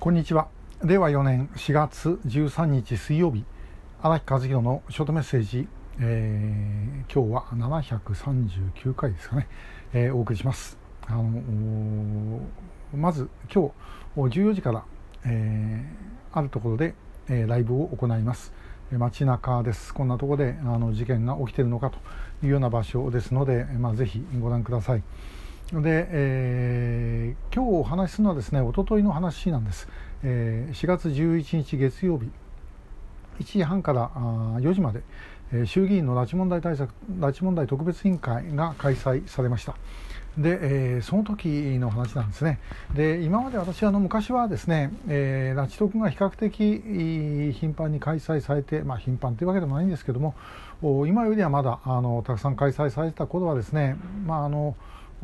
こんにちは。令和4年4月13日水曜日。荒木和弘のショートメッセージ、えー、今日は739回ですかね、えー、お送りします。あのまず今日14時から、えー、あるところで、え、ライブを行います。街中です。こんなところであの事件が起きているのかというような場所ですので、まあ、ぜひご覧ください。で、えー、今日お話しするのはですね、おとといの話なんです。えー、4月11日月曜日、1時半からあ4時まで、えー、衆議院の拉致問題対策、拉致問題特別委員会が開催されました。で、えー、その時の話なんですね。で、今まで私あの昔はですね、えー、拉致特が比較的頻繁に開催されて、まあ頻繁というわけでもないんですけども、今よりはまだあのたくさん開催されてた頃はですね、まああの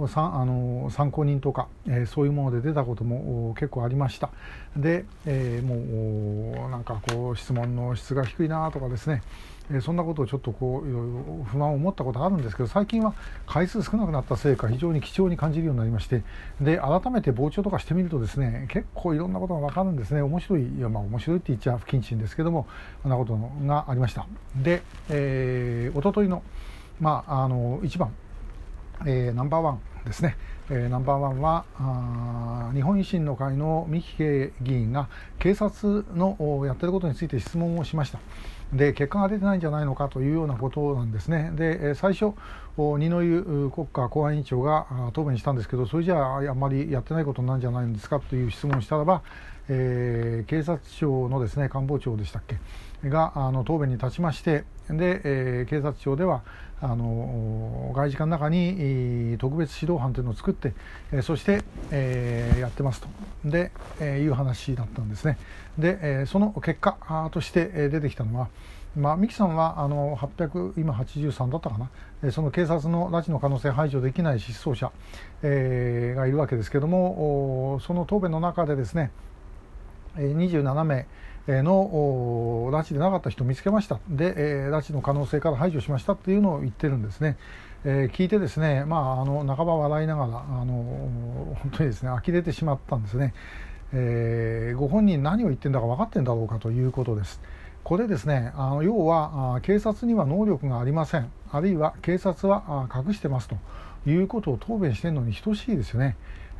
さあの参考人とか、えー、そういうもので出たことも結構ありました。で、えー、もうなんかこう質問の質が低いなとかですね、えー、そんなことをちょっとこういろいろ不満を持ったことあるんですけど最近は回数少なくなったせいか非常に貴重に感じるようになりまして。で改めて傍聴とかしてみるとですね結構いろんなことが分かるんですね。面白いいやまあ面白いって言っちゃ不謹慎ですけどもそんなことがありました。で、えー、おとといのまああの一番えー、ナンバーワンですね、えー、ナンバーワンはあ日本維新の会の三木圭議員が警察のやってることについて質問をしました。で結果が出てないんじゃないのかというようなことなんですね。で最初二之湯国家公安委員長が答弁したんですけどそれじゃああんまりやってないことなんじゃないんですかという質問をしたらば、えー、警察庁のですね官房長でしたっけ？があの答弁に立ちましてで、えー、警察庁ではあの外事課の中に特別指導班というのを作って、え、そして、え、やってますと。で、え、いう話だったんですね。で、え、その結果として出てきたのはまあ、三木さんはあの800今83だったかな、えその警察の拉致の可能性排除できない失踪者、えー、がいるわけですけどもその答弁の中でですね27名の拉致でなかった人を見つけました。で、え拉致の可能性から排除しましたっていうのを言ってるんですね。えー、聞いてですね、まあ、あの半ば笑いながらあの本当にですね呆れてしまったんですね、えー、ご本人何を言ってんだか分かってんだろうかということです。これですねあの要は警察には能力がありません。あるいは警察は隠してますということを答弁してるのに等しいですよね。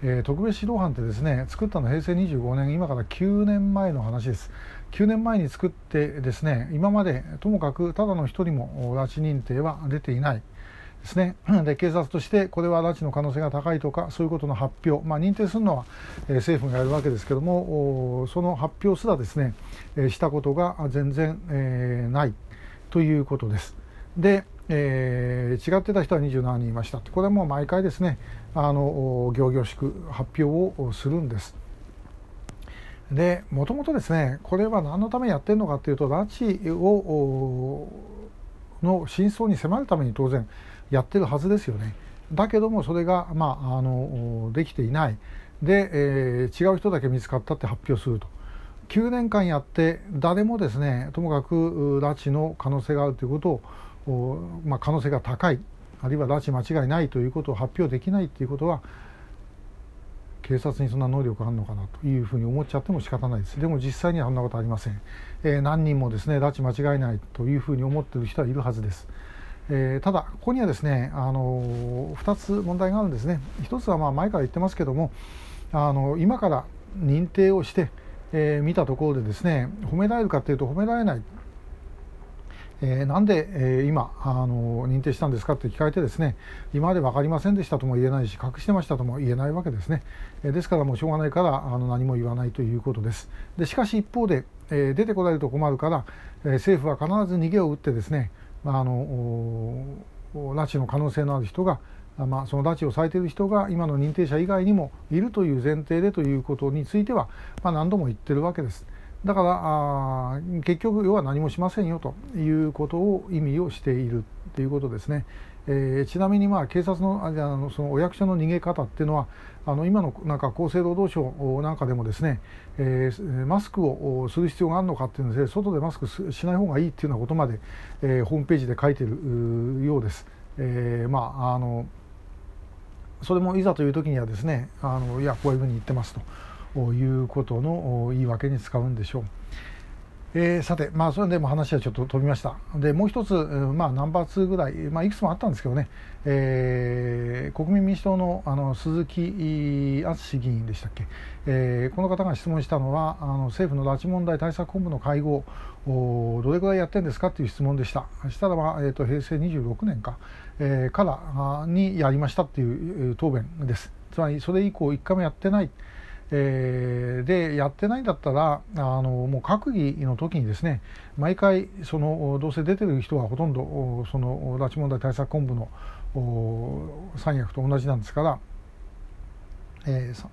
えー、特別指導班ってですね作ったの平成25年今から9年前の話です。9年前に作ってですね今までともかくただの一人も拉致認定は出ていない。ですね。で警察としてこれは拉致の可能性が高いとかそういうことの発表、まあ、認定するのは、え、政府がやるわけですけどもその発表すらですね、え、したことが全然、えー、ない。ということです。でえー、違ってた人は27人いましたこれはもう毎回ですねあの行々しく発表をするんです。でもともとですねこれは何のためにやってるのかというと拉致をの真相に迫るために当然やってるはずですよね。だけどもそれが、まあ、あのできていないで、えー、違う人だけ見つかったって発表すると。9年間やって誰もですねともかく拉致の可能性があるということをまあ、可能性が高いあるいは拉致間違いないということを発表できないということは警察にそんな能力があるのかなというふうに思っちゃっても仕方ないです。でも実際にはそんなことありません、えー、何人もですね拉致間違いないというふうに思っている人はいるはずです、えー、ただここにはですね、あのー、2つ問題があるんですね。1つはまあ前から言ってますけどもあの今から認定をして、えー、見たところでですね褒められるかというと褒められないえー、なんで、えー、今あの認定したんですかって聞かれてですね今まで分かりませんでしたとも言えないし隠してましたとも言えないわけですね、えー、ですからもうしょうがないからあの何も言わないということですでしかし一方で、えー、出てこられると困るから、えー、政府は必ず逃げを打ってですね、まあ、あの拉致の可能性のある人がまあ、その拉致をされている人が今の認定者以外にもいるという前提でということについては、まあ、何度も言ってるわけです。だからあ結局要は何もしませんよということを意味をしているということですね。えー、ちなみにまあ警察のあのそのお役所の逃げ方っていうのはあの今のなんか厚生労働省なんかでもですね、えー、マスクをする必要があるのかっていうので外でマスクしない方がいいっていうようなことまで、えー、ホームページで書いてるようです。えー、まああのそれもいざという時にはですねあのいやこういうふうに言ってますと。いうことの言い訳に使うんでしょう。えー、さて、まあ、それでも話はちょっと飛びました。で、もう一つ、まあ、ナンバー2ぐらい、まあ、いくつもあったんですけどね、えー、国民民主党のあの鈴木敦議員でしたっけ、えー、この方が質問したのは、あの政府の拉致問題対策本部の会合、どれぐらいやってるんですかという質問でした。したらば、えーと、平成26年か、えー、からにやりましたという答弁です。つまり、それ以降、1回もやってない。えー、でやってないんだったらあのもう閣議の時にですね毎回そのどうせ出てる人はほとんどその拉致問題対策本部の三役と同じなんですから。えー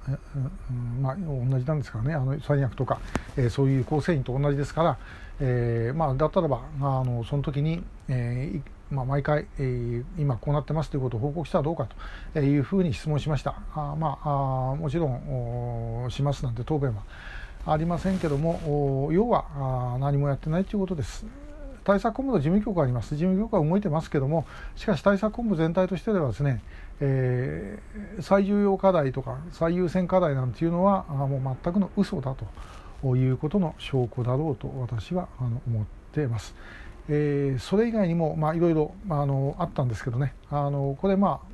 うんまあ、同じなんですからねあの三役とか、えー、そういう構成員と同じですから、えーまあ、だったらばあのその時に、えーまあ、毎回、えー、今こうなってますということを報告したらどうかというふうに質問しました。あまあ、あもちろんしますなんて答弁はありませんけども要は何もやってないということです。対策本部の事務局があります、事務局は動いてますけども、しかし対策本部全体としてではですね、えー、最重要課題とか最優先課題なんていうのは、もう全くの嘘だということの証拠だろうと私はあの思っています。えー、それ以外にも、まあ、いろいろ、あ、のあったんですけどね。あのこれまあ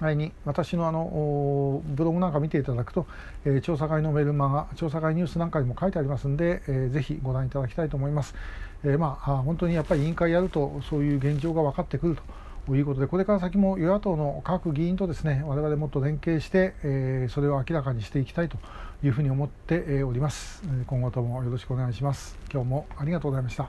前に私のあのブログなんか見ていただくと、えー、調査会のメルマガ調査会ニュースなんかにも書いてありますんで、えー、ぜひご覧いただきたいと思います、えー、まあ本当にやっぱり委員会やるとそういう現状が分かってくるということでこれから先も与野党の各議員とですね我々もっと連携して、えー、それを明らかにしていきたいというふうに思っております。今後ともよろしくお願いします。今日もありがとうございました。